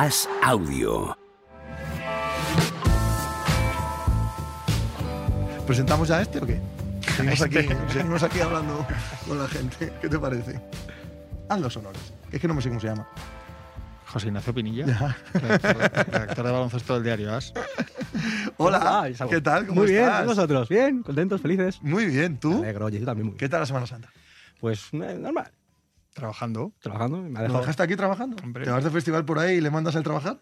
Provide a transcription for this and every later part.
As Audio. ¿Presentamos ya este o qué? Seguimos aquí, Este. seguimos aquí hablando con la gente. ¿Qué te parece? Haz los honores. Es que no me sé cómo se llama. José Ignacio Pinilla, redactor, de baloncesto del diario As. Hola? ¿qué tal? ¿Cómo Muy bien, estás? ¿y vosotros? Bien, contentos, felices. Muy bien, Me ¿tú? alegro, oye, yo también muy bien. ¿Qué tal la Semana Santa? Pues eh, normal, Trabajando. trabajando. Me ha ¿Lo dejaste aquí trabajando? Hombre. ¿Te vas de festival por ahí y le mandas el trabajar?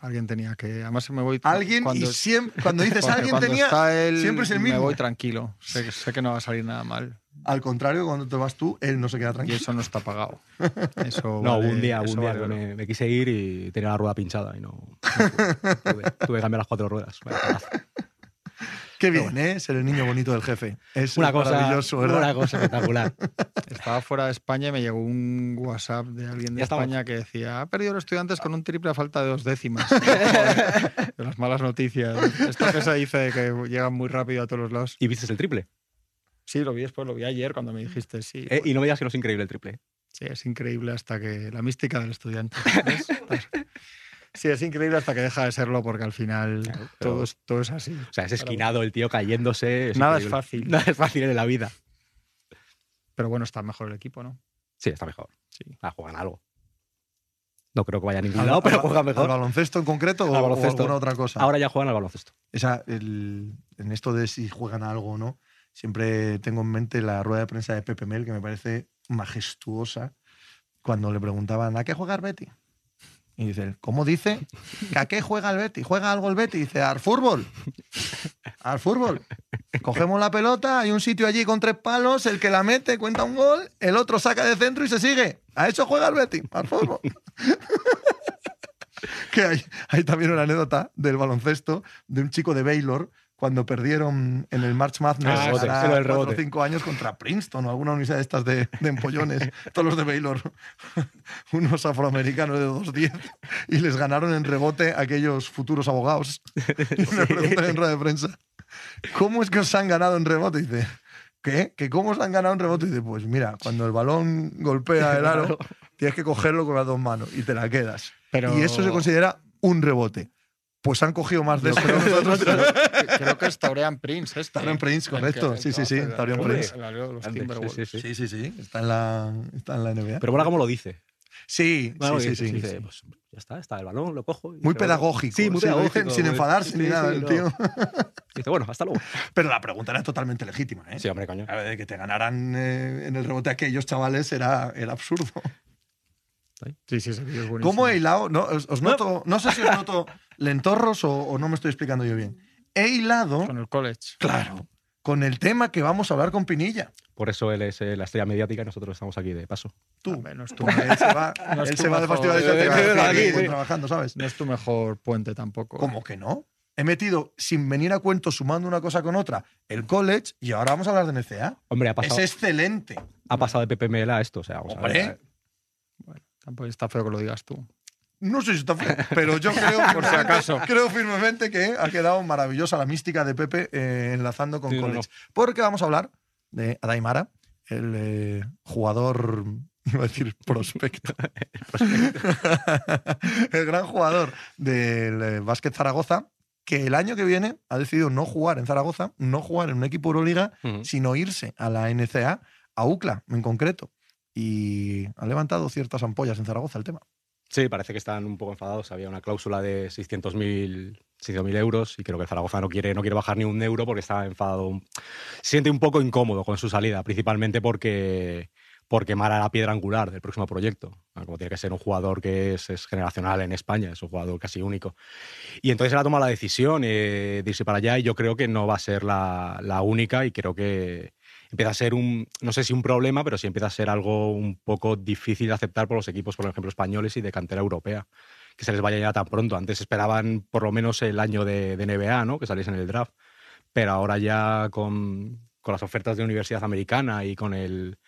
Alguien tenía que. Además, me voy. Alguien cuando, y siempre, cuando dices alguien cuando tenía, está él, siempre es el mismo. Me voy tranquilo. Sé, sé que no va a salir nada mal. Al contrario, cuando te vas tú, él no se queda Y tranquilo. eso no está pagado. Eso No, vale- un día, eso un día vale que me, me quise ir y tenía la rueda pinchada y no. no pude. tuve, tuve que cambiar las cuatro ruedas. Vaya pedazo. Qué bien, ¿eh? Ser el niño bonito del jefe. Es Una cosa, maravilloso, ¿verdad? una cosa espectacular. Estaba fuera de España y me llegó un WhatsApp de alguien de. España que decía: ha perdido los estudiantes con un triple a falta de dos décimas. De las malas noticias. Esto que se dice que llegan muy rápido a todos los lados. ¿Y viste el triple? Sí, lo vi después, lo vi ayer cuando me dijiste, sí. Eh, y no me digas que no es increíble el triple. Sí, es increíble hasta que. La mística del estudiante. Sí, es increíble hasta que deja de serlo porque al final Claro, pero- todo, es, todo es así. O sea, es esquinado el tío cayéndose. Nada es fácil. Nada es fácil en la vida. Pero bueno, está mejor el equipo, ¿no? Sí, está mejor. Sí. Ah, juegan algo. No creo que vaya a ningún Al- lado, pero al- juegan ¿Al mejor. baloncesto en concreto o, Al o baloncesto. alguna otra cosa? Ahora ya juegan al baloncesto. Esa, el- en esto de si juegan a algo o no, siempre tengo en mente la rueda de prensa de Pepe Mel, que me parece majestuosa, cuando le preguntaban, ¿a qué juega el Betty? Y dice, ¿cómo dice? ¿Que ¿A qué juega el Betty? ¿Juega algo el Betty? Dice, al fútbol. Al fútbol. Cogemos la pelota, hay un sitio allí con tres palos, el que la mete cuenta un gol, el otro saca de centro y se sigue. A eso juega el Betty, al fútbol. que hay, hay también una anécdota del baloncesto de un chico de Baylor cuando perdieron en el March Madness Ah, del cuatro o cinco años contra Princeton o alguna universidad de estas de, de empollones, todos los de Baylor, unos afroamericanos de 2'10 y les ganaron en rebote aquellos futuros abogados. Y me preguntan en rueda de prensa, ¿cómo es que os han ganado en rebote? Y dice, ¿qué? ¿Que cómo os han ganado en rebote? Y dice, pues mira, cuando el balón golpea el aro, tienes que cogerlo con las dos manos y te la quedas. Pero Y eso se considera un rebote. Pues han cogido más de eso que nosotros. creo que es Taurean Prince. Este, Taurean Prince, El que- correcto. Sí, sí, sí, Taurean Prince. sí, sí, Sí. Está en la, está en la NBA. Pero mola cómo lo dice. sí, Bueno, sí, sí, sí, dice, sí. pues ya está, está el balón, lo cojo. y Muy pedagógico. Sí, muy dicen pedagógico. sin muy- enfadarse sí, ni nada, sí, el no. tío. Dice, bueno, hasta luego. Pero la pregunta era totalmente legítima, ¿eh? Sí, hombre, coño. A ver, que te ganaran eh, en el rebote aquellos chavales era, era absurdo. Sí, sí, ese vídeo es buenísimo. ¿Cómo he hilado? No, os, os noto, no sé si os noto lentorros o, o no me estoy explicando yo bien. He hilado, Con el college. claro, con el tema que vamos a hablar con Pinilla. Por eso él es eh, la estrella mediática y nosotros estamos aquí de paso. Tú. Hombre, no es tu, Él se va, No es él tu se va de festival Eh, eh, va aquí, aquí, sí. trabajando, ¿sabes? no es tu mejor puente tampoco. ¿Cómo que no? He metido, sin venir a cuento, sumando una cosa con otra, el college y ahora vamos a hablar de NCA. Hombre, ha Es pasado, excelente. ha pasado de PPML a esto. O sea, vamos a ver. Tampoco está feo que lo digas tú. No sé si está feo, pero yo creo, Por si firmemente- acaso. creo firmemente que ha quedado maravillosa la mística de Pepe eh, enlazando con Sí, no, college. Porque vamos a hablar de Adaimara, el eh, jugador, iba a decir prospecto, el gran jugador del eh, básquet Zaragoza, que el año que viene ha decidido no jugar en Zaragoza, no jugar en un equipo Euroliga, sino irse a la NCA, a UCLA en concreto. Y ha levantado ciertas ampollas en Zaragoza el tema. Sí, parece que están un poco enfadados. Había una cláusula de 600.000 600.000 euros y creo que Zaragoza no quiere, no quiere bajar ni un euro porque está enfadado. Se siente un poco incómodo con su salida, principalmente porque, Mara era la piedra angular del próximo proyecto. Como tiene que ser un jugador que es, es generacional en España, es un jugador casi único. Y entonces él ha tomado la decisión eh, de irse para allá y yo creo que no va a ser la, la única y creo que empieza a ser un, no sé si un problema, pero sí empieza a ser algo un poco difícil de aceptar por los equipos, por ejemplo, españoles y de cantera europea, que se les vaya ya tan pronto. Antes esperaban por lo menos el año de, NBA, ¿no? que saliese en el draft, pero ahora ya con, con las ofertas de universidad americana y con el,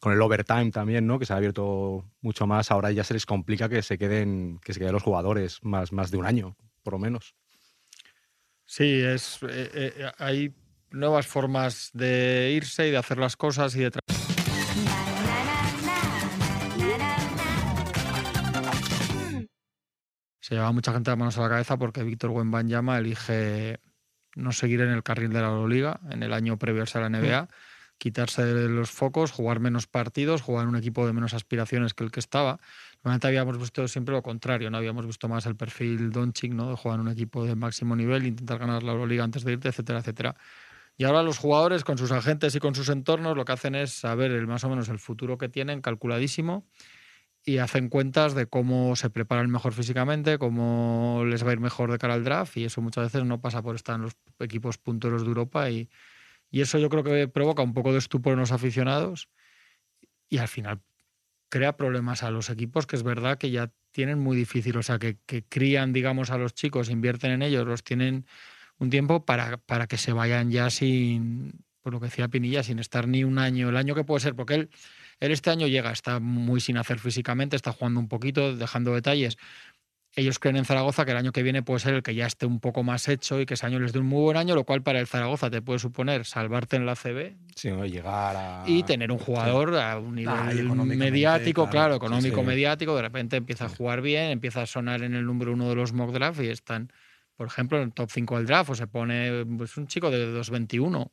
con el overtime también, ¿no? que se ha abierto mucho más, ahora ya se les complica que se queden, que se queden los jugadores más, más de un año, por lo menos. Sí, es, eh, eh, hay nuevas formas de irse y de hacer las cosas y de se lleva mucha gente las manos a la cabeza porque Víctor Wembanyama elige no seguir en el carril de la Euroliga en el año previo a la NBA, quitarse de los focos, jugar menos partidos, jugar en un equipo de menos aspiraciones que el que estaba. Normalmente habíamos visto siempre lo contrario, no habíamos visto más el perfil Doncic, ¿no? de jugar en un equipo de máximo nivel, intentar ganar la Euroliga antes de irte, etcétera, etcétera. Y ahora los jugadores con sus agentes y con sus entornos lo que hacen es saber el, más o menos el futuro que tienen calculadísimo y hacen cuentas de cómo se preparan mejor físicamente, cómo les va a ir mejor de cara al draft y eso muchas veces no pasa por estar en los equipos punteros de Europa y, eso yo creo que provoca un poco de estupor en los aficionados y al final crea problemas a los equipos que es verdad que ya tienen muy difícil, o sea, que, que crían, digamos, a los chicos, invierten en ellos, los tienen un tiempo para, para que se vayan ya sin, por lo que decía Pinilla, sin estar ni un año, el año que puede ser, porque él, él este año llega, está muy sin hacer físicamente, está jugando un poquito, dejando detalles, ellos creen en Zaragoza que el año que viene puede ser el que ya esté un poco más hecho y que ese año les dé un muy buen año, lo cual para el Zaragoza te puede suponer salvarte en la CB sí, ¿no? llegar a... y tener un jugador a un nivel Ah, mediático, claro, económico, sí. mediático, de repente empieza a jugar bien, empieza a sonar en el número uno de los mock draft y están, por ejemplo, en el top 5 del draft, o se pone pues, un chico de 2.21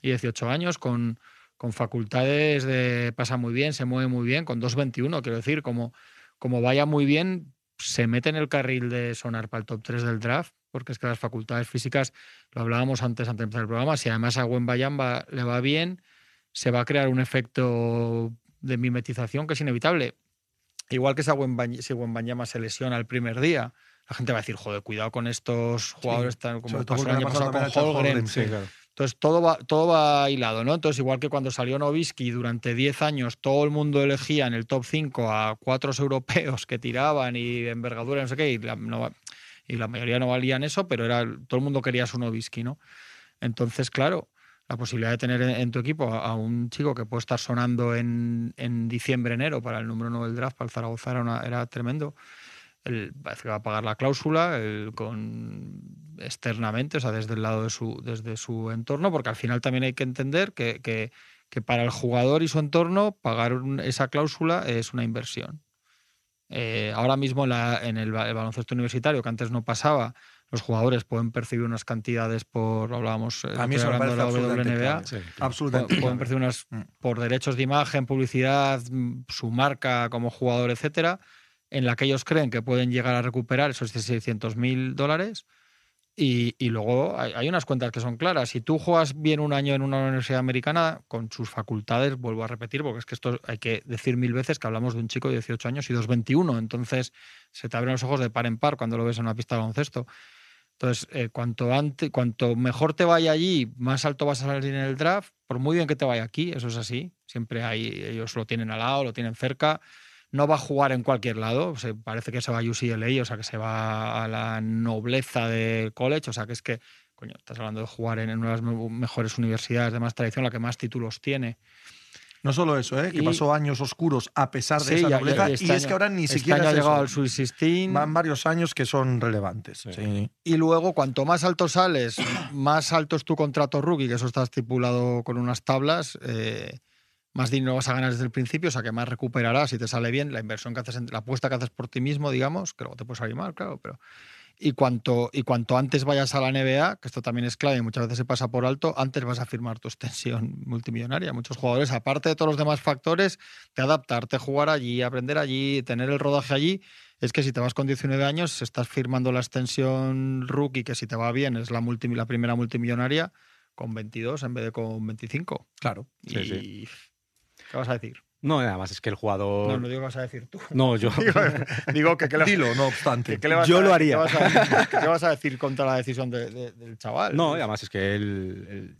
y 18 años con, con facultades de pasa muy bien, se mueve muy bien, con 2.21, quiero decir, como, como vaya muy bien, se mete en el carril de sonar para el top 3 del draft, porque es que las facultades físicas, lo hablábamos antes, antes de empezar el programa, si además a Wembayamba le va bien, se va a crear un efecto de mimetización que es inevitable. Igual que si si Wembanyama se lesiona el primer día, la gente va a decir, joder, cuidado con estos jugadores, tan, como pasó el año pasado con. Holmgren, sí. claro. Entonces todo va, todo va hilado, ¿no? Entonces, igual que cuando salió Novisky durante 10 años, todo el mundo elegía en el top 5 a cuatro europeos que tiraban y de envergadura, no sé qué, y la, no y la mayoría no valían eso, pero era todo el mundo quería su Novisky, ¿no? Entonces, claro, la posibilidad de tener en, tu equipo a, a un chico que puede estar sonando en, en diciembre, enero para el número 9 del draft, para el Zaragoza, era, una- era tremendo. El, parece que va a pagar la cláusula con externamente, o sea, desde el lado de su, desde su entorno, porque al final también hay que entender que, que- que para el jugador y su entorno pagar un- esa cláusula es una inversión. Eh, ahora mismo en, la- en el, ba- el baloncesto universitario, que antes no pasaba, los jugadores pueden percibir unas cantidades por, hablábamos, eh, A mí estoy eso me hablando de la WNBA, clave. Sí, Absolutamente. Pu- pueden percibir unas Mm. por derechos de imagen, publicidad, mm, su marca como jugador, etcétera, en la que ellos creen que pueden llegar a recuperar esos 600 mil dólares. Y, luego hay, unas cuentas que son claras. Si tú juegas bien un año en una universidad americana, con sus facultades, vuelvo a repetir, porque es que esto hay que decir mil veces que hablamos de un chico de 18 años y 2,21. Entonces se te abren los ojos de par en par cuando lo ves en una pista de baloncesto. Entonces, eh, cuanto, ante- cuanto mejor te vaya allí, más alto vas a salir en el draft, por muy bien que te vaya aquí, eso es así. Siempre hay, ellos lo tienen al lado, lo tienen cerca. No va a jugar en cualquier lado, se, parece que se va a UCLA, o sea, que se va a la nobleza del college, o sea, que es que, coño, estás hablando de jugar en una de las me- mejores universidades de más tradición, la que más títulos tiene. No solo eso, ¿eh? que Y- pasó años oscuros a pesar de Sí, esa nobleza, y este es año- que ahora ni este siquiera ha llegado al 16. Van varios años que son relevantes. Sí. sí. Y luego, cuanto más alto sales, más alto es tu contrato rookie, que eso está estipulado con unas tablas, eh, más dinero vas a ganar desde el principio, o sea que más recuperarás si te sale bien la inversión que haces, en- la apuesta que haces por ti mismo, digamos, que luego te puede salir mal, claro, pero... Y cuanto, y cuanto antes vayas a la NBA, que esto también es clave y muchas veces se pasa por alto, antes vas a firmar tu extensión multimillonaria. Muchos jugadores, aparte de todos los demás factores, de adaptarte, jugar allí, aprender allí, tener el rodaje allí, es que si te vas con 19 años, estás firmando la extensión rookie, que si te va bien es la, multi- la primera multimillonaria, con 22 en vez de con 25. Claro. Sí, y... sí. ¿Qué vas a decir? No, además es que el jugador. No, no digo que vas a decir tú. No, yo. digo, digo que, ¿qué le- Dilo, no que obstante. qué le vas Yo a- lo qué haría. vas a- ¿Qué vas a decir contra la decisión de- de- del chaval? No, y además es que él. él-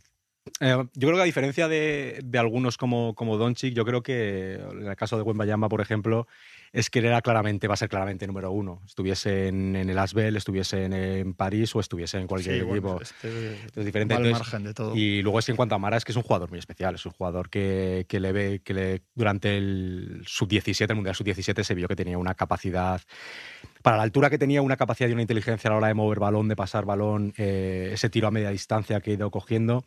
eh, yo creo que a diferencia de, de algunos como, como Doncic, yo creo que en el caso de Wembayama, por ejemplo, es que era claramente, va a ser claramente número uno. Estuviese en, en el Asbel, estuviese en, en París o estuviese en cualquier Sí, bueno, equipo. este Es diferente. al Entonces, margen de todo. Y luego es que en cuanto a Mara, es que es un jugador muy especial. Es un jugador que, que le ve, que le, durante el sub-17, el Mundial sub-17, se vio que tenía una capacidad, para la altura que tenía, una capacidad y una inteligencia a la hora de mover balón, de pasar balón, eh, ese tiro a media distancia que ha ido cogiendo,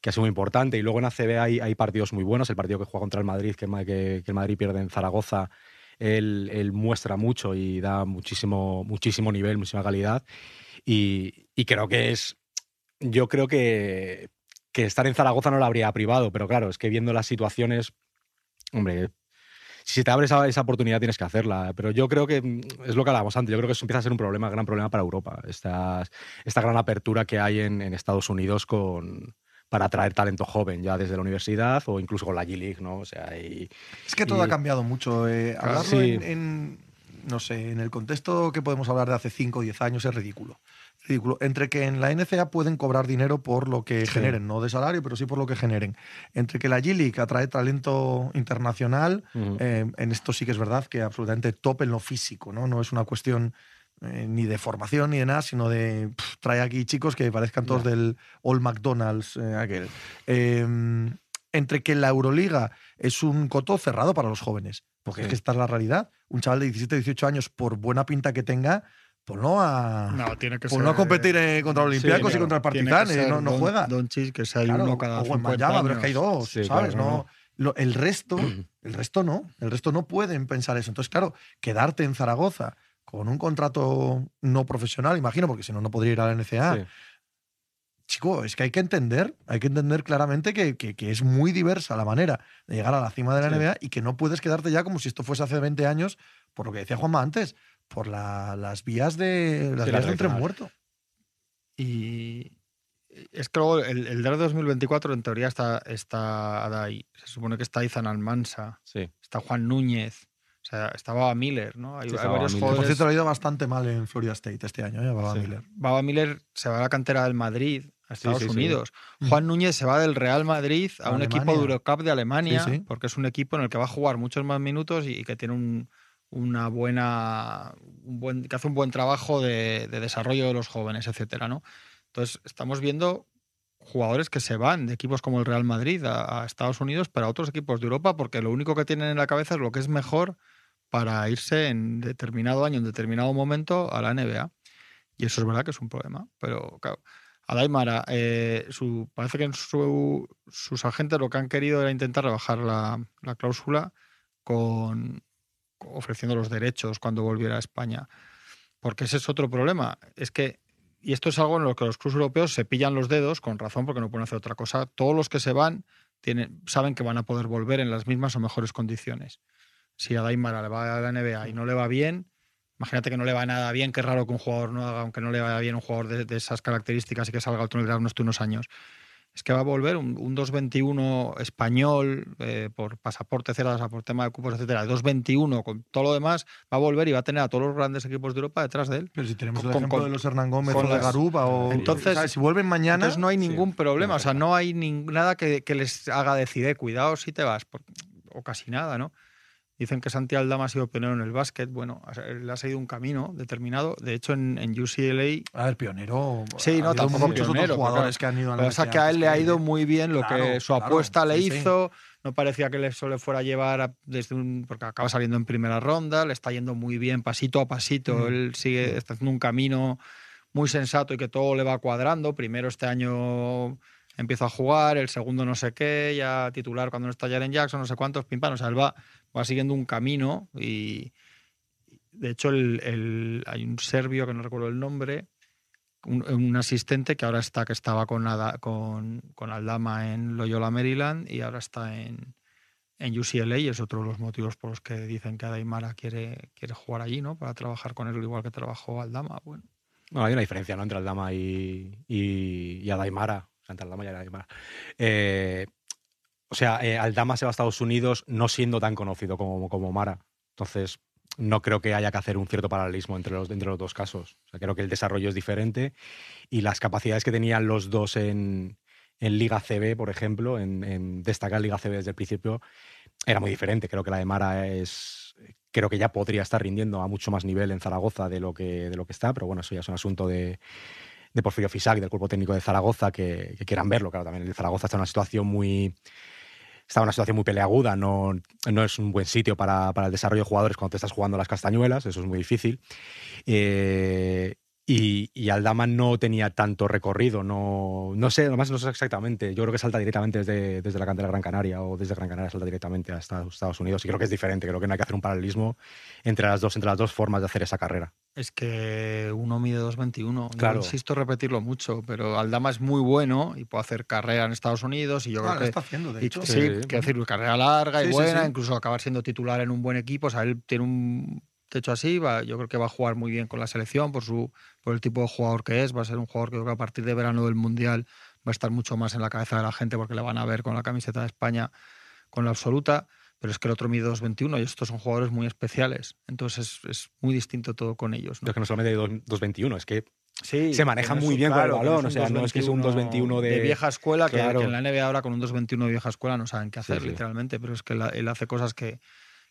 que ha sido muy importante. Y luego en ACB hay, hay partidos muy buenos. El partido que juega contra el Madrid, que, el Madrid pierde en Zaragoza, él, muestra mucho y da muchísimo, muchísimo nivel, muchísima calidad. Y, creo que es. Yo creo que, que estar en Zaragoza no lo habría privado, pero claro, es que viendo las situaciones, hombre, si te abres esa, esa oportunidad tienes que hacerla. Pero yo creo que mm, es lo que hablábamos antes. Yo creo que eso empieza a ser un problema, gran problema para Europa. Esta, esta gran apertura que hay en, Estados Unidos con, para atraer talento joven ya desde la universidad o incluso con la G-League, ¿no? O sea, y, es que todo ha cambiado mucho. Eh, hablarlo en, no sé, en el contexto que podemos hablar de hace 5 o 10 años es ridículo ridículo. Entre que en la NCA pueden cobrar dinero por lo que generen, no de salario, pero sí por lo que generen. Entre que la G-League atrae talento internacional, eh, en esto sí que es verdad que absolutamente top en lo físico, ¿no? No es una cuestión eh, ni de formación ni de nada, sino de trae aquí chicos que parezcan todos del All McDonald's eh, aquel. Em, entre que la Euroliga es un coto cerrado para los jóvenes, porque es que esta es la realidad. Un chaval de 17, 18 años, por buena pinta que tenga, pues no a, no, tiene que pues no a competir eh, contra los Olympiacos y contra el Partizan, eh, no, no juega. Doncic, que hay uno cada o pero es que hay dos, ¿sabes? no, el resto, el resto no, el resto no pueden pensar eso. Entonces, claro, quedarte en Zaragoza con un contrato no profesional, imagino, porque si no, no podría ir a la NCA. Chico, es que hay que entender, hay que entender claramente que, que, que, es muy diversa la manera de llegar a la cima de la NBA y que no puedes quedarte ya como si esto fuese hace 20 años, por lo que decía Juanma antes por las vías de las vías del tren muerto. Y es que luego el, el draft 2024 en teoría está, está ahí. Se supone que está Izan Almansa, sí. está Juan Núñez, o sea, estaba Miller, ¿no? Hay, varios jugadores. Por cierto, ha ido bastante mal en Florida State este año, ¿eh? Baba Miller. Baba Miller se va a la cantera del Madrid, a Estados Unidos. Juan Núñez se va del Real Madrid a, un equipo de Eurocup de Alemania, porque es un equipo en el que va a jugar muchos más minutos y que tiene un, una buena, un buen, que hace un buen trabajo de, desarrollo de los jóvenes, etcétera, ¿no? Entonces, estamos viendo jugadores que se van de equipos como el Real Madrid a, Estados Unidos para otros equipos de Europa, porque lo único que tienen en la cabeza es lo que es mejor para irse en determinado año, en determinado momento a la NBA. Y eso es verdad que es un problema. Pero claro, a eh, parece que sus agentes lo que han querido era intentar rebajar la, la cláusula ofreciendo los derechos cuando volviera a España. Porque ese es otro problema. Es que, y esto es algo en lo que los clubes europeos se pillan los dedos, con razón, porque no pueden hacer otra cosa. Todos los que se van saben que van a poder volver en las mismas o mejores condiciones. Si a Daimara le va a la NBA y no le va bien, imagínate que no le va nada bien, qué raro que un jugador no haga, aunque no le vaya bien un jugador de, esas características y que salga otro nivel unos, unos años es que va a volver un, 221 español eh, por pasaporte, cerradas por tema de cupos, etcétera, 221 con todo lo demás, va a volver y va a tener a todos los grandes equipos de Europa detrás de él. Pero si tenemos el ejemplo de los Hernán Gómez o de Garuba o entonces, si vuelven mañana, entonces no hay ningún problema, o sea, no hay nada que, les haga decir, eh, cuidado si te vas, o casi nada, ¿no? Dicen que Santi Aldama ha sido pionero en el básquet. Bueno, le ha seguido un camino determinado. De hecho, en, UCLA. A ver, pionero. Sí, no, tampoco muchos pionero. jugadores que han ido a la Pasa que a él le ha ido muy bien lo que su apuesta le hizo. No parecía que eso le fuera a llevar desde un. Porque acaba saliendo en primera ronda. Le está yendo muy bien, pasito a pasito. Mm. Él sigue, está haciendo un camino muy sensato y que todo le va cuadrando. Primero este año empieza a jugar, el segundo no sé qué, ya titular cuando no está Jaren Jackson, no sé cuántos, pim O sea, él va va siguiendo un camino y de hecho el, hay un serbio que no recuerdo el nombre, un, asistente que ahora está, que estaba con, con, con, Aldama en Loyola, Maryland y ahora está en, en UCLA y es otro de los motivos por los que dicen que Adaimara quiere, quiere jugar allí, ¿no? Para trabajar con él igual que trabajó Aldama. Bueno. hay una diferencia ¿no? entre Aldama y, y, y Adaimara. Entre Aldama y Adaimara. Eh, o sea, eh, Aldama se va a Estados Unidos no siendo tan conocido como, como Mara. Entonces, no creo que haya que hacer un cierto paralelismo entre los, entre los dos casos. Creo que el desarrollo es diferente y las capacidades que tenían los dos en, Liga CB, por ejemplo, en, destacar Liga CB desde el principio, era muy diferente. Creo que la de Mara es. Creo que ya podría estar rindiendo a mucho más nivel en Zaragoza de lo que, de lo que está, pero bueno, eso ya es un asunto de, de Porfirio Fisac, del cuerpo técnico de Zaragoza, que, quieran verlo. Claro, también el Zaragoza está en una situación muy está en una situación muy peleaguda, no, no es un buen sitio para, para, el desarrollo de jugadores cuando te estás jugando las castañuelas, eso es muy difícil. Eh, Y, y, Aldama no tenía tanto recorrido, no, no sé, además no sé exactamente. Yo creo que salta directamente desde, desde la cantera Gran Canaria o desde Gran Canaria salta directamente a Estados Unidos. Y creo que es diferente, creo que no hay que hacer un paralelismo entre las dos, entre las dos formas de hacer esa carrera. Es que uno mide 2.21. Claro. Yo insisto repetirlo mucho, pero Aldama es muy bueno y puede hacer carrera en Estados Unidos. Y yo Ah, creo lo que. está haciendo, de y- hecho. sí, Sí. quiero decir, carrera larga y Sí, sí, buena, sí. incluso acabar siendo titular en un buen equipo. O sea, él tiene un techo así, va, yo creo que va a jugar muy bien con la selección por su por el tipo de jugador que es. Va a ser un jugador que creo que a partir de verano del Mundial va a estar mucho más en la cabeza de la gente porque le van a ver con la camiseta de España con la absoluta. Pero es que el otro mide 2.21 y estos son jugadores muy especiales. Entonces es, es muy distinto todo con ellos. ¿no? Yo es que no solamente dos- 2.21, es que Sí, se maneja muy bien con el balón, o sea, no es que es un 2.21 de- vieja escuela, que, Claro. que en la NBA ahora con un 2.21 de vieja escuela no saben qué Sí, hacer, sí. literalmente, pero es que la- él hace cosas que,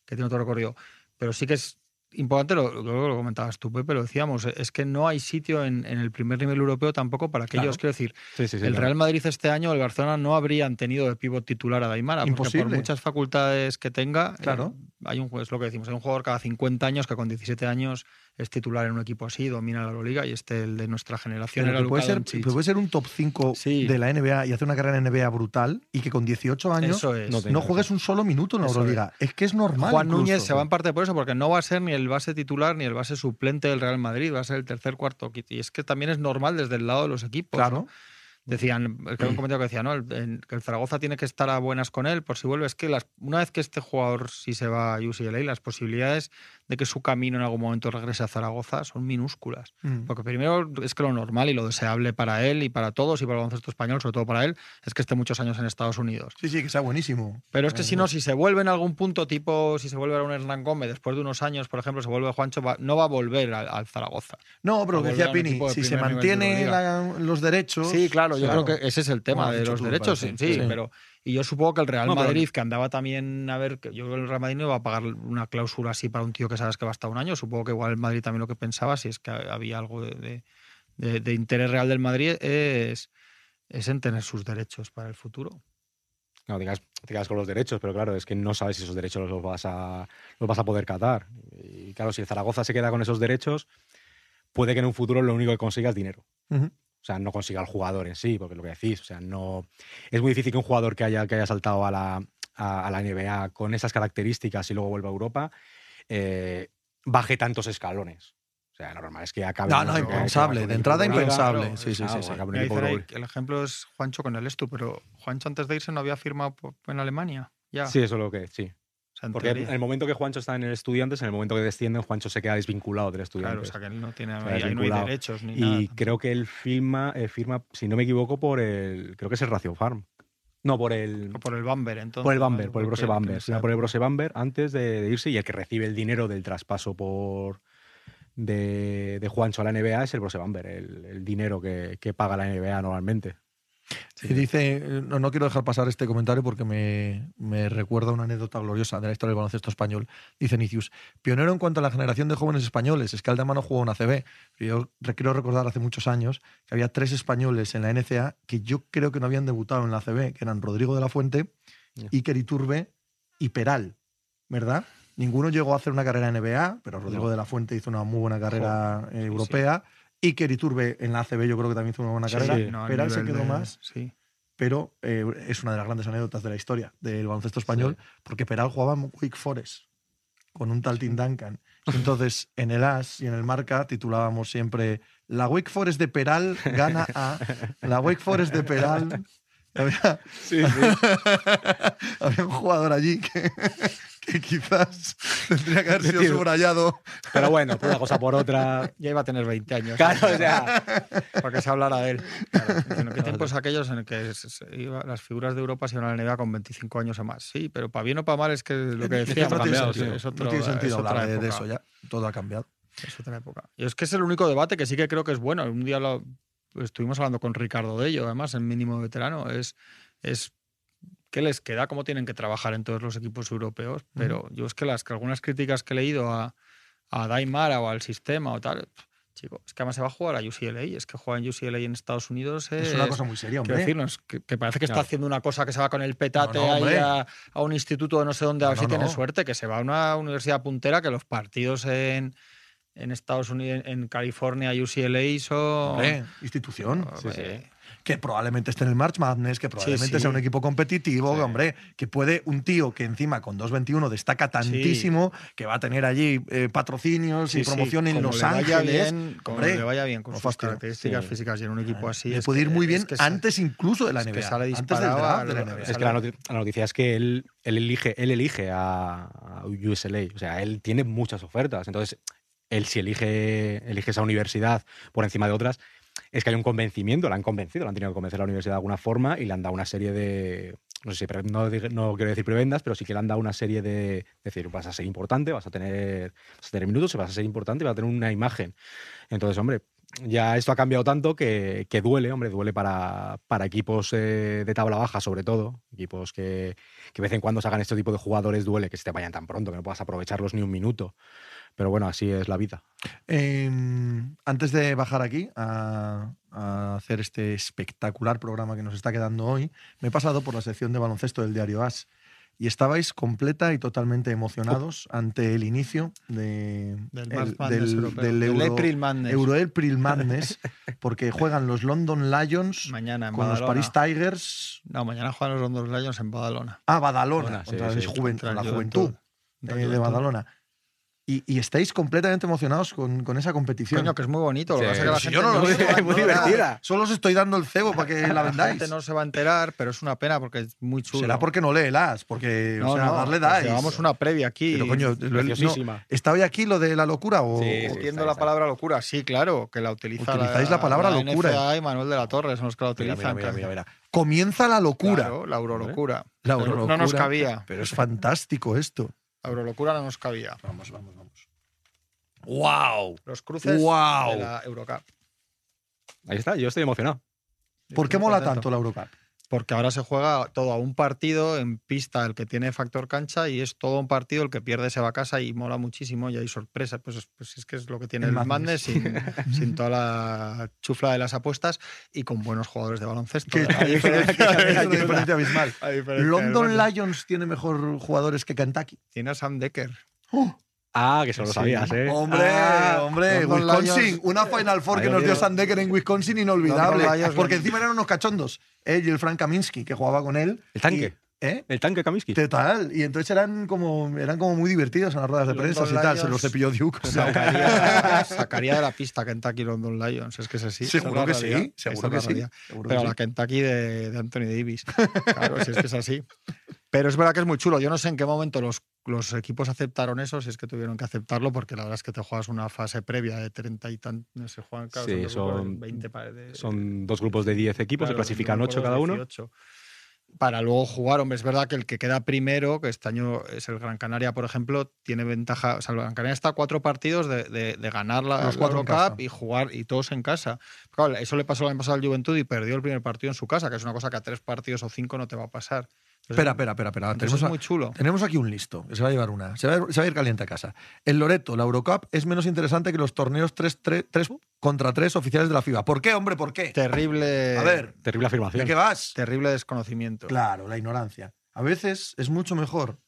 que tiene otro recorrido. Pero sí que es importante, lo, lo, lo comentabas tú, Pepe, lo decíamos, es que no hay sitio en, en el primer nivel europeo tampoco para que Claro. quiero decir, sí, sí, sí, el claro. Real Madrid este año, el Barcelona no habrían tenido de pívot titular a Daimara, porque Imposible. por muchas facultades que tenga, Claro. eh, hay un, es lo que decimos, hay un jugador cada 50 años que con 17 años es titular en un equipo así, domina la Euroliga y este, el de nuestra generación, Pero era puede, ser, pero puede ser un top 5 Sí. de la NBA y hacer una carrera en NBA brutal y que con 18 años es. no juegues un solo minuto en la Euroliga. Es. que es normal. Juan incluso. Núñez se va en parte por eso, porque no va a ser ni el base titular ni el base suplente del Real Madrid, va a ser el tercer, cuarto. kit. Y es que también es normal desde el lado de los equipos. Claro. ¿no? Decían, había un comentario que decía, ¿no? El, en- que el Zaragoza tiene que estar a buenas con él por si vuelve. Es que las, una vez que este jugador si se va a UCLA, las posibilidades de que su camino en algún momento regrese a Zaragoza son minúsculas. Mm. Porque primero es que lo normal y lo deseable para él y para todos y para el baloncesto español, sobre todo para él, es que esté muchos años en Estados Unidos. Sí, sí, que sea buenísimo. Pero es que si no, si se vuelve en algún punto, tipo si se vuelve a un Hernán Gómez, después de unos años, por ejemplo, se vuelve Juancho, va- no va a volver al, al Zaragoza. No, pero lo que decía Pini, de si se de mantiene la- los derechos. Sí, claro, yo claro. creo que ese es el tema de los derechos, sí, Sí. pero y yo supongo que el Real No, pero- Madrid, que andaba también a ver, que yo creo que el Real Madrid no iba a pagar una cláusula así para un tío que sabes que va hasta un año, supongo que igual el Madrid también lo que pensaba, si es que había algo de, de- de- de interés real del Madrid, es, es en tener sus derechos para el futuro. No, te quedas, te quedas con los derechos, pero claro, es que no sabes si esos derechos los vas a, los vas a poder catar. Y claro, si el Zaragoza se queda con esos derechos, puede que en un futuro lo único que consiga es dinero. Ujú. O sea, no consiga el jugador en sí, porque lo que decís, o sea, no. Es muy difícil que un jugador que haya, que haya saltado a la, a, a la NBA con esas características y luego vuelva a Europa, eh, baje tantos escalones. O sea, lo normal es que acabe. No, no, impensable. De un entrada, impensable. claro, Sí, sí, sí, ahí el ejemplo es Juancho con el Estu, pero Juancho antes de irse no había firmado po- en Alemania. Ya. Sí, eso es lo que. Sí. Sea, Porque en el momento que Juancho está en el Estudiantes, en el momento que descienden, Juancho se queda desvinculado del Claro, o Estudiantes. sea que él no tiene ahí, no hay derechos ni y nada. creo que él firma, eh, firma, si no me equivoco, por el. Creo que es el Ratio Farm. No, por el. O por el Bamber, entonces. Por el Bamber, ¿no? por el Brose Bamber. no Firma sea- por el Brose Bamber antes de, de irse y el que recibe el dinero del traspaso por de, de Juancho a la NBA es el Brose Bamber, el, el dinero que, que paga la NBA normalmente. Y dice, no, no quiero dejar pasar este comentario porque me, me recuerda una anécdota gloriosa de la historia del baloncesto español. Dice Nicius, pionero en cuanto a la generación de jóvenes españoles, es que Aldama no jugó en ACB. Yo quiero recordar hace muchos años que había tres españoles en la NCA que yo creo que no habían debutado en la ACB, que eran Rodrigo de la Fuente, Ya. Iker Iturbe y Peral, ¿verdad? Ninguno llegó a hacer una carrera en NBA, pero Rodrigo No. de la Fuente hizo una muy buena carrera eh, sí. Europea. Iker Iturbe en la ACB yo creo que también hizo una buena carrera. sí, no, al Peral se quedó de- más Sí. pero eh, es una de las grandes anécdotas de la historia del baloncesto español, porque Peral jugaba en Wake Forest con un tal Tim Duncan. Entonces, en el As y en el Marca titulábamos siempre La Wake Forest de Peral gana a La Wake Forest de Peral. Había, había un jugador allí que, que quizás tendría que haber sido subrayado. Pero bueno, por una cosa por otra. Ya iba a tener 20 años. Claro, o sea. Para que se hablara de él. Claro, diciendo, ¿Qué tiempos aquellos en el que se- se iba- las figuras de Europa se iban a la NBA con 25 años o más? Sí, pero para bien o para mal es que lo que decíamos no tiene sentido, sí, es no otro- tiene es sentido hablar de, eso ya. Todo ha cambiado. Es otra época. Y es que es el único debate que sí que creo que es bueno. Un día lo estuvimos hablando con Ricardo de ello, además, en mínimo veterano. Es, es qué les queda, cómo tienen que trabajar en todos los equipos europeos. Pero yo es que las que algunas críticas que he leído a, a Daimara o al sistema o tal, chico, es que además se va a jugar a UCLA. Es que juega en UCLA en Estados Unidos. Es una cosa muy seria, hombre. decirnos que, que parece que está haciendo una cosa que se va con el petate No, no, ahí a, a un instituto de no sé dónde, a ver No, si tiene suerte, que se va a una universidad puntera, que los partidos en, en Estados Unidos, en California, UCLA hizo. Hombre, institución. Sí, sí. Que probablemente esté en el March Madness, que probablemente sí. sea un equipo competitivo, Sí. hombre, que puede un tío que encima con 2.21 destaca tantísimo, que va a tener allí eh, patrocinios Sí, y sí, promoción en Los Ángeles. como hombre, le vaya bien con no sus fastidio. características Sí. físicas y en un equipo así. le es puede que- ir muy es bien que sa- antes incluso de la es que NBA. sale antes del draft de la NBA. Es que la, noti- la noticia es que él, él elige, él elige a, a USLA. O sea, él tiene muchas ofertas. Entonces, él si elige, elige esa universidad por encima de otras, es que hay un convencimiento, la han convencido, la han tenido que convencer a la universidad de alguna forma y le han dado una serie de. No sé si no, no quiero decir prebendas, pero sí que le han dado una serie de. decir, vas a ser importante, vas a tener, vas a tener minutos, vas a ser importante vas a tener una imagen. Entonces, hombre, ya esto ha cambiado tanto que, que duele, hombre, duele para, para equipos eh, de tabla baja, sobre todo. Equipos que, que de vez en cuando sacan este tipo de jugadores, duele que se te vayan tan pronto, que no puedas aprovecharlos ni un minuto. Pero bueno, así es la vida. Eh, antes de bajar aquí a, a hacer este espectacular programa que nos está quedando hoy, me he pasado por la sección de baloncesto del diario As y estabais completa y totalmente emocionados ante el inicio de, Del el- del, del Euro, April Madness. Euro April Madness, porque juegan los London Lions Mañana en con los Badalona. Paris Tigers. No, mañana juegan los London Lions en Badalona. Ah, Badalona, Badalona, sí, contra sí, el Juven- contra el la Juventud. juventud, Contra eh, de Juventud. Badalona. Y, y estáis completamente emocionados con, con esa competición. Coño, que es muy bonito. Lo que Sí, pasa es que la si gente yo no lo veo, va- es muy no- divertida. Solo os estoy dando el cebo para que la La vendáis. gente no se va a enterar, pero es una pena porque es muy chulo. Será porque no lee las, porque no, o sea, no, darle dais. Llevamos una previa aquí. Pero coño, lo- no, Preciosísima. ¿está hoy aquí lo de la locura o, Sí. Entiendo la palabra locura, sí, claro, que la utiliza Utilizáis la palabra locura. NCAA y Manuel de la Torre, son los que la utilizan. mira, mira, mira, mira. Comienza la locura. Claro, la eurolocura. La. No nos cabía. Pero es fantástico esto. Eurolocura no nos cabía. Vamos, vamos, vamos. ¡Wow! Los cruces de la Eurocup. Ahí está, yo estoy emocionado. ¿Por qué mola contento. tanto la Eurocup? Porque ahora se juega todo a un partido en pista el que tiene factor cancha y es todo un partido el que pierde se va a casa y mola muchísimo y hay sorpresa. Pues, es- pues es que es lo que tiene El el, Madness. Sin, sin toda la chufla de las apuestas y con buenos jugadores de baloncesto. Que- A diferencia abismal. diferencia London. Lions tiene mejor jugadores que Kentucky. Tiene a Sam Decker. Ah, que eso lo Sí. sabías, ¿eh? Hombre, Ah, hombre, Wisconsin, Lions. una Final Four que Ahí nos dio Sandecker en Wisconsin inolvidable. Porque encima eran unos cachondos. Él y el Frank Kaminsky, que jugaba con él. El tanque. Y- ¿Eh? El tanque Kaminsky. Total. Y entonces eran como, eran como muy divertidos en las ruedas de prensa y tal. Se los cepilló Duke. Sacaría, sacaría de la pista Kentucky London Lions. Es que es así. Seguro que realidad. sí. Seguro que sí. seguro Pero que la sí. Kentucky de, de Anthony Davis. Claro, si es que es así. Pero es verdad que es muy chulo. Yo no sé en qué momento los, los equipos aceptaron eso, si es que tuvieron que aceptarlo, porque la verdad es que te juegas una fase previa de 30 y tantos. No sé, juegan claro, Sí, son- 20 pa- de- Son dos grupos de 10 equipos, se claro, clasifican no me 8 acuerdo, cada uno. 18. Para luego jugar, hombre, es verdad que el que queda primero, que este año es el Gran Canaria, por ejemplo, tiene ventaja. O sea, el Gran Canaria está a cuatro partidos de, de- de ganar la, Los cuatro casa. y jugar y todos en casa. Claro, eso le pasó el año pasado al Juventud y perdió el primer partido en su casa, que es una cosa que a tres partidos o cinco no te va a pasar. Entonces, Espera, espera, espera. espera. Tenemos, es muy chulo. tenemos aquí un listo. que Se va a llevar una. Se va, a- se va a ir caliente a casa. El Loreto, la Eurocup, es menos interesante que los torneos 3, contra 3 oficiales de la FIBA. ¿Por qué, hombre? ¿Por qué? Terrible. A ver, Terrible ¿de afirmación. qué vas? Terrible desconocimiento. Claro, la ignorancia. A veces es mucho mejor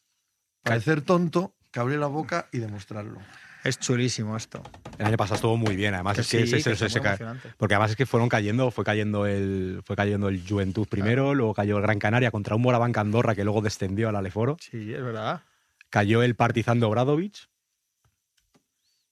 parecer tonto que abrir la boca y demostrarlo. Es chulísimo esto. El año pasado estuvo muy bien, además Que es que, sí, que porque además es que fueron cayendo, fue cayendo el fue cayendo el Juventud primero, luego cayó el Gran Canaria contra un Moraván Andorra que luego descendió al Aleforo, Sí, es verdad. cayó el Partizan de Obradovic.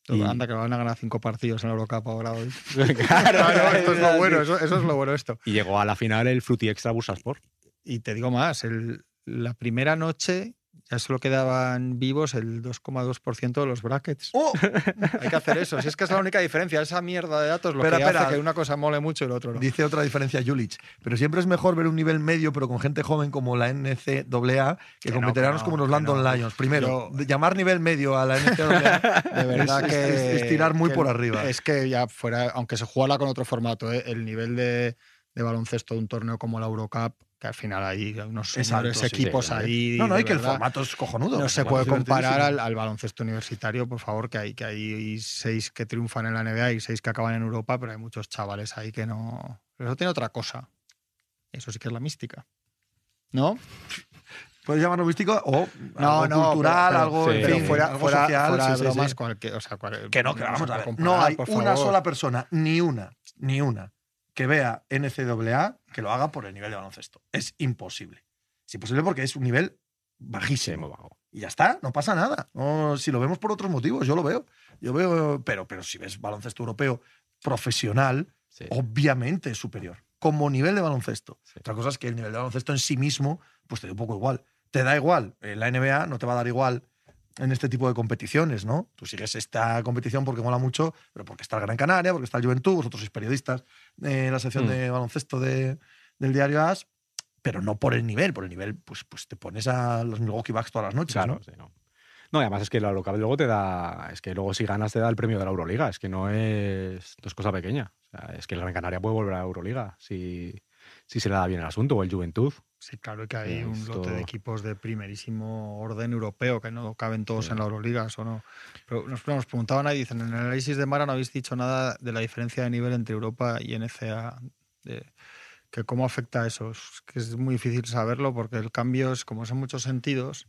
Y- Anda, que van a ganar cinco partidos en la Eurocup ahora hoy. claro, Claro, esto es lo bueno, eso, eso es lo bueno esto. Y llegó a la final el Fruity Extra Bursaspor. Y te digo más, el- la primera noche ya solo quedaban vivos el 2,2% de los brackets. ¡Oh! Hay que hacer eso. Si es que es la única diferencia, esa mierda de datos lo Espera, que hace que una cosa mole mucho y el otro no. Dice otra diferencia Julich. Pero siempre es mejor ver un nivel medio, pero con gente joven como la NCAA, que, Que con no, veteranos no, como los que London no. Lions. Primero, Yo- llamar nivel medio a la NCAA De verdad es, que. es- es tirar muy que por arriba. Es que ya fuera, aunque se jugara con otro formato, ¿eh? el nivel de, de baloncesto de un torneo como la Eurocup, que al final hay unos sí, equipos sí, ahí. no, no, de y que el formato es cojonudo. No se puede comparar al, al baloncesto universitario, por favor, que hay, que hay seis que triunfan en la NBA y seis que acaban en Europa, pero hay muchos chavales ahí que no. Pero eso tiene otra cosa. Eso sí que es la mística. ¿No? Puedes llamarlo místico o No, algo no, cultural, pero- algo, sí, en fin, fuera, algo fuera, social. fuera sí, bromas, cualquier- o sea, cual- Que no, que vamos a ver. No hay una sola persona, ni una, ni una, que vea NCAA que lo haga por el nivel de baloncesto. Es imposible. Es imposible porque es un nivel bajísimo. bajo. Y ya está, no pasa nada. No, si lo vemos por otros motivos, yo lo veo. Yo veo, pero, pero si ves baloncesto europeo profesional, Sí. obviamente es superior. Como nivel de baloncesto. Sí. Otra cosa es que el nivel de baloncesto en sí mismo, pues te da un poco igual. Te da igual. En la NBA no te va a dar igual en este tipo de competiciones, ¿no? Tú sigues esta competición porque mola mucho, pero porque está el Gran Canaria, porque está el Juventud, vosotros sois periodistas en la sección Mm. de baloncesto de- del diario AS, pero no por el nivel. Por el nivel, pues, pues te pones a los Milwaukee Bucks todas las noches, Claro, ¿no? sí, no. No, y además es que la Eurocup luego te da. Es que luego si ganas te da el premio de la Euroliga. Es que no es, no es cosa pequeña. O sea, es que el Gran Canaria puede volver a la Euroliga si, si se le da bien el asunto, o el Juventud. Sí, claro que hay Eh, un lote de equipos de primerísimo orden europeo que no caben todos Sí. en la Euroliga, eso no. Pero nos, nos preguntaban ahí, dicen, en el análisis de Mara no habéis dicho nada de la diferencia de nivel entre Europa y NCA, de, que cómo afecta a eso. Es que es muy difícil saberlo porque el cambio es como es en muchos sentidos.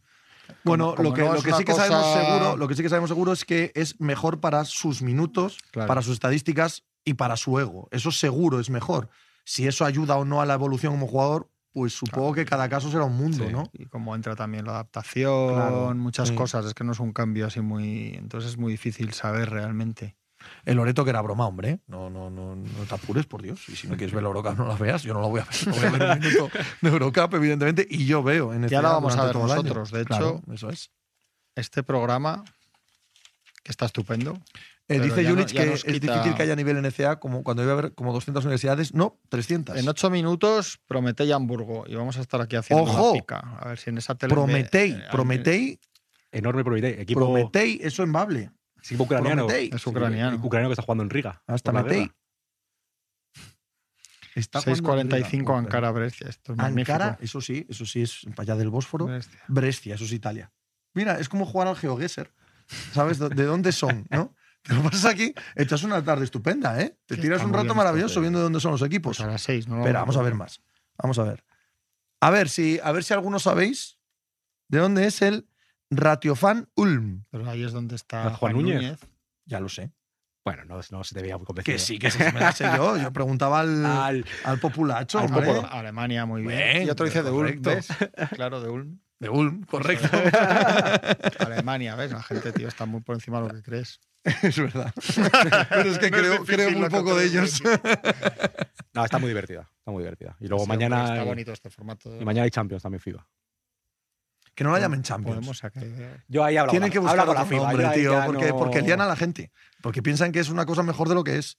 Bueno, como lo que, no lo que sí que sabemos cosa- seguro, lo que sí que sabemos seguro es que es mejor para sus minutos, Claro. para sus estadísticas y para su ego. Eso seguro es mejor. Si eso ayuda o no a la evolución como jugador, pues supongo que cada caso será un mundo, Sí. ¿no? Y cómo entra también la adaptación, Claro, muchas sí. cosas. Es que no es un cambio así muy. Entonces es muy difícil saber realmente. El Loreto que era broma, hombre. ¿eh? No, no, no, no te apures, por Dios. Y si no quieres ver la Eurocup, no la veas. Yo no la voy a ver. No voy a ver un minuto de Eurocup, evidentemente. Y yo veo en Ya la vamos a ver nosotros. De Claro, hecho, eso es. este programa, que está estupendo. Eh, Pero dice ya no- que es quita- difícil que haya nivel en NCA como cuando iba a haber como 200 universidades. No, 300. En ocho minutos, Prometei Hamburgo. Y vamos a estar aquí haciendo ¡Ojo! la pica. A ver si en esa tele. Prometei, eh, Prometei, Enorme Prometei. Equipo, Prometei, eso en Bable. equipo ucraniano. Prometei. Es ucraniano. Sí, ucraniano que está jugando en Riga. Hasta por la Metei. guerra. Está jugando en 6.45 Liga. Ankara Brescia. Esto es magnífico. Ankara, eso sí, eso sí es para allá del Bósforo. Brescia. Brescia, eso es Italia. Mira, es como jugar al GeoGuessr. ¿Sabes de dónde son, no? Te lo pasas aquí, echas una tarde estupenda, ¿eh? Te tiras está un rato maravilloso viendo de dónde son los equipos. Pues a las 6, ¿no? Espera, vamos a ver más. Vamos a ver. A ver si, a ver si algunos sabéis de dónde es el Ratiofan Ulm. Pero ahí es donde está Juan Juan, Núñez. Núñez. Ya lo sé. Bueno, no, no se te veía muy convencido. Que sí, que sí, me la sé yo. Yo preguntaba al, Al- al populacho. Al hombre. Popolo- Alemania, muy bien. Bien, y otro dice de Ulm. Claro, de Ulm. De Ulm, correcto. Alemania, ¿ves? La gente, tío, está muy por encima de lo que crees. es verdad. Pero es que No es creo, creo que poco de ellos. No, está muy divertida. Está muy divertida. Y luego Sí, mañana. Está hay- bonito este formato. y mañana hay Champions también, FIBA. que no la llamen Champions. Podemos sacar- Yo ahí hablo. Tienen que buscar otro nombre, tío, porque, no- porque lían a la gente. Porque piensan que es una cosa mejor de lo que es.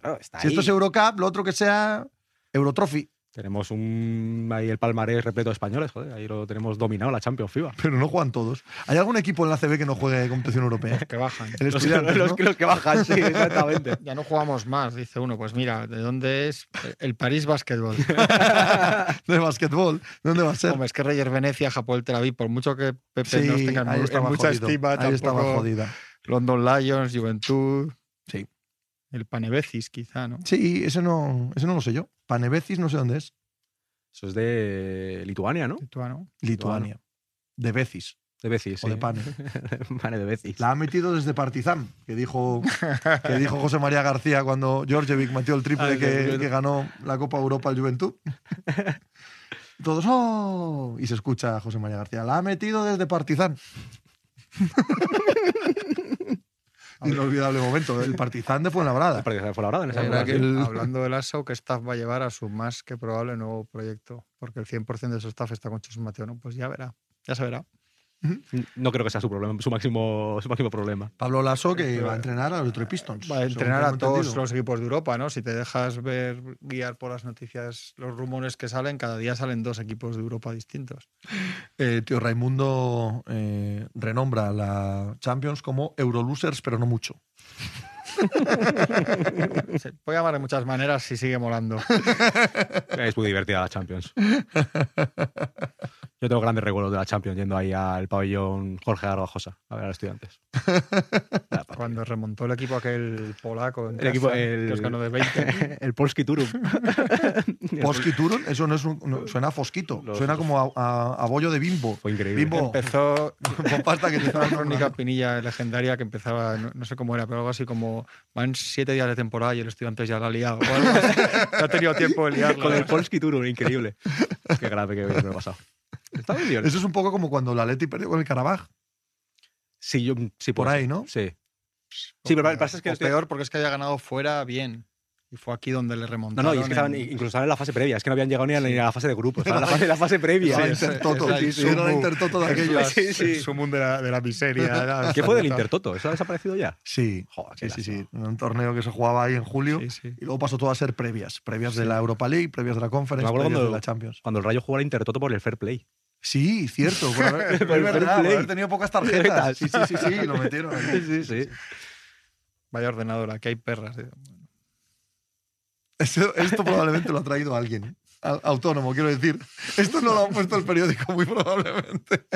Claro, está Si esto es Eurocup, lo otro que sea Eurotrophy. Tenemos un ahí el palmarés repleto de españoles, joder, ahí lo tenemos dominado la Champions FIBA. Pero no juegan todos. ¿Hay algún equipo en la CB que no juegue competición europea? que bajan. El Los, ¿no? los que bajan, sí, exactamente. Ya no jugamos más, dice uno. Pues mira, ¿de dónde es? El París Basketball. de basquetbol. ¿Dónde va a ser? Hombre, es que Reyes Venecia, Japón, Tel Aviv, por mucho que Pepe Sí, nos tenga en estaba mucha jodido. estima, Ahí estaba tampoco- jodida. London Lions, Juventud. El Panevecis, quizá, ¿no? Sí, ese no, ese no lo sé yo. Panevecis no sé dónde es. Eso es de Lituania, ¿no? Lituano. Lituania. De Becis De Becis, o de. Pane. Pane de Becis. La ha metido desde Partizan, que dijo, que dijo José María García cuando Georgievic metió el triple Ah, que, ganó la Copa Europa al Juventud. Todos, ¡oh! Y se escucha a José María García. La ha metido desde Partizan. Inolvidable momento. El Partizan de Fuenlabrada. Parece que fue la verdad en esa Era que el- Hablando del ASO, ¿qué staff va a llevar a su más que probable nuevo proyecto? Porque el 100% de su staff está con Chus Mateo, ¿no? Pues ya verá, ya se verá. No creo que sea su problema, su máximo, su máximo problema. Pablo Lasso, que va a entrenar a los Detroit Pistons. Va a entrenar a todos entendido. los equipos de Europa, ¿no? Si te dejas ver, guiar por las noticias, los rumores que salen, cada día salen dos equipos de Europa distintos. Eh, tío Raimundo eh, renombra la Champions como Eurolosers, pero no mucho. Se puede llamar de muchas maneras si sigue molando. Es muy divertida la Champions. Yo tengo grandes recuerdos de la Champions yendo ahí al pabellón Jorge Garbajosa a ver a los estudiantes. Cuando remontó el equipo aquel polaco, en El equipo- casa, el- que os ganó de 20. el Polski Turum. Polski Turun, eso no es un, no, suena a fosquito, Los- suena como a, a- a bollo de bimbo. Fue increíble. Bimbo, Empezó con pasta que te Estaba única pinilla legendaria que empezaba, no, no sé cómo era, pero algo así como van siete días de temporada y el estudiante ya la ha liado. o algo así. No ha tenido tiempo de liarla. Con el Polski Turum, increíble. Qué grave que me he pasado. Está muy bien. Eso es un poco como cuando la Leti perdió con el Carabaj, Sí, yo, sí, por pues, ahí, ¿no? Sí. Sí, pero lo que pasa es que O estoy- peor porque es que haya ganado fuera bien. Y fue aquí donde le No, remontaron. no, y es que estaban, en- incluso estaban en la fase previa, es que no habían llegado ni a, ni a la fase de grupo, estaban en la fase, la fase previa. Era la Sí, Intertoto, sí, sí, era la sumo- Intertoto de la- Sí, sí. el sumum de la, de la miseria. era- ¿Qué fue del Intertoto? ¿Eso ha desaparecido ya? Sí, Joder, sí, sí, sí. Un torneo que se jugaba ahí en julio Sí, sí. y luego pasó todo a ser previas. Previas de la Europa League, previas de la Conference, previas de cuando- la Champions. Cuando el Rayo jugó al Intertoto por el Fair Play. Sí, cierto. Por haber, el verdad, por haber tenido pocas tarjetas. Sí, sí, sí, sí, lo metieron. ahí. Sí, sí. Vaya ordenadora, que hay perras. Esto, esto probablemente lo ha traído alguien. Au- Autónomo, quiero decir. Esto no lo ha puesto el periódico, muy probablemente.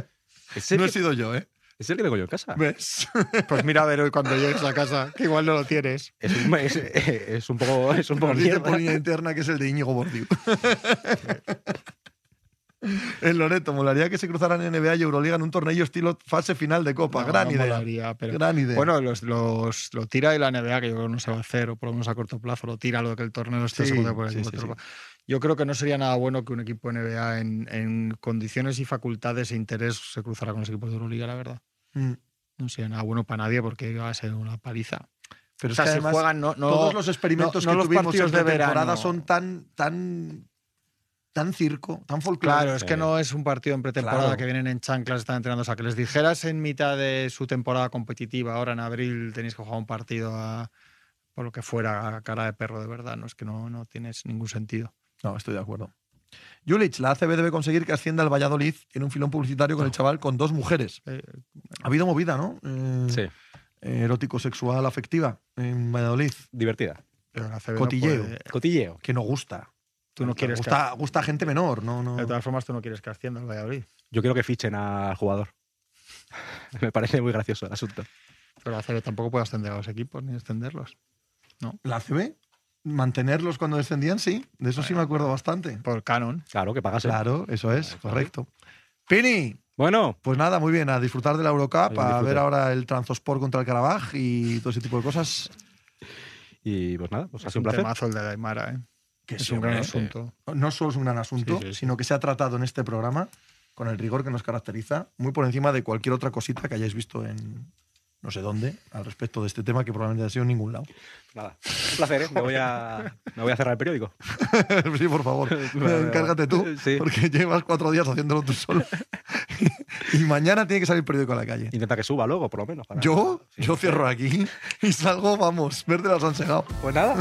¿Es el, No he sido yo, ¿eh? es el que tengo yo en casa. ¿Ves? Pues mira a ver hoy cuando llegues a casa, que igual no lo tienes. Es un, es, es un poco, es un poco Nos dice por línea interna que es el de Íñigo Bordiú. En Loreto, molaría que se cruzaran NBA y Euroliga en un torneo estilo fase final de Copa. No, Gran no idea. molaría, pero- Gran idea. Bueno, los, los- lo tira y la NBA, que yo creo que no se va a hacer, o por lo menos a corto plazo, lo tira lo de que el torneo esté Sí, segundo por el sí, sí, de. Yo creo que no sería nada bueno que un equipo NBA en, en condiciones y facultades e interés se cruzara con los equipos de Euroliga, la verdad. Mm. No sería nada bueno para nadie porque va a ser una paliza. Pero o sea, es que si además, juegan, no, no- todos los experimentos no- que los tuvimos en de temporada verano. son tan, tan, tan circo, tan folclore. Claro, es que no es un partido en pretemporada Claro. que vienen en chanclas, están entrenando. O sea, que les dijeras en mitad de su temporada competitiva, ahora en abril tenéis que jugar un partido a, por lo que fuera, a cara de perro de verdad. No es que no, no tienes ningún sentido. No, estoy de acuerdo. Julich, la ACB debe conseguir que ascienda al Valladolid. Tiene un filón publicitario con el chaval con dos mujeres. Eh, Ha habido movida, ¿no? Eh, Sí, Erótico, sexual, afectiva en Valladolid. divertida. pero la CB no Cotilleo. puede- Cotilleo. Que no gusta. Tú no quieres que, gusta, gusta gente menor, no, no. de todas formas, tú no quieres que ascienda el Valladolid. Yo quiero que fichen al jugador. Me parece muy gracioso el asunto. Pero la CB tampoco puede ascender a los equipos ni extenderlos. La ACB, mantenerlos cuando descendían, sí. De eso sí me acuerdo bastante. Por canon. Claro, que pagase. Claro, eso es, correcto. Pini, Bueno, pues nada, muy bien, a disfrutar de la Eurocup, a ver ahora el Transosport contra el Carabaj y todo ese tipo de cosas. y pues nada, pues ha sido un un placer. temazo el de Aymara, ¿eh? Que Es sí, un gran hombre, asunto. no solo es un gran asunto, Sí, sí, sí. sino que se ha tratado en este programa con el rigor que nos caracteriza, muy por encima de cualquier otra cosita que hayáis visto en no sé dónde al respecto de este tema que probablemente ha sido en ningún lado. Nada, un placer, ¿eh? Me voy a, me voy a cerrar el periódico. sí, por favor, encárgate tú, Sí. porque llevas cuatro días haciéndolo tú solo. y mañana tiene que salir el periódico a la calle. Intenta que suba luego, por lo menos. para- Yo, Sí. yo cierro aquí y salgo, vamos, verde las han segado. Pues nada.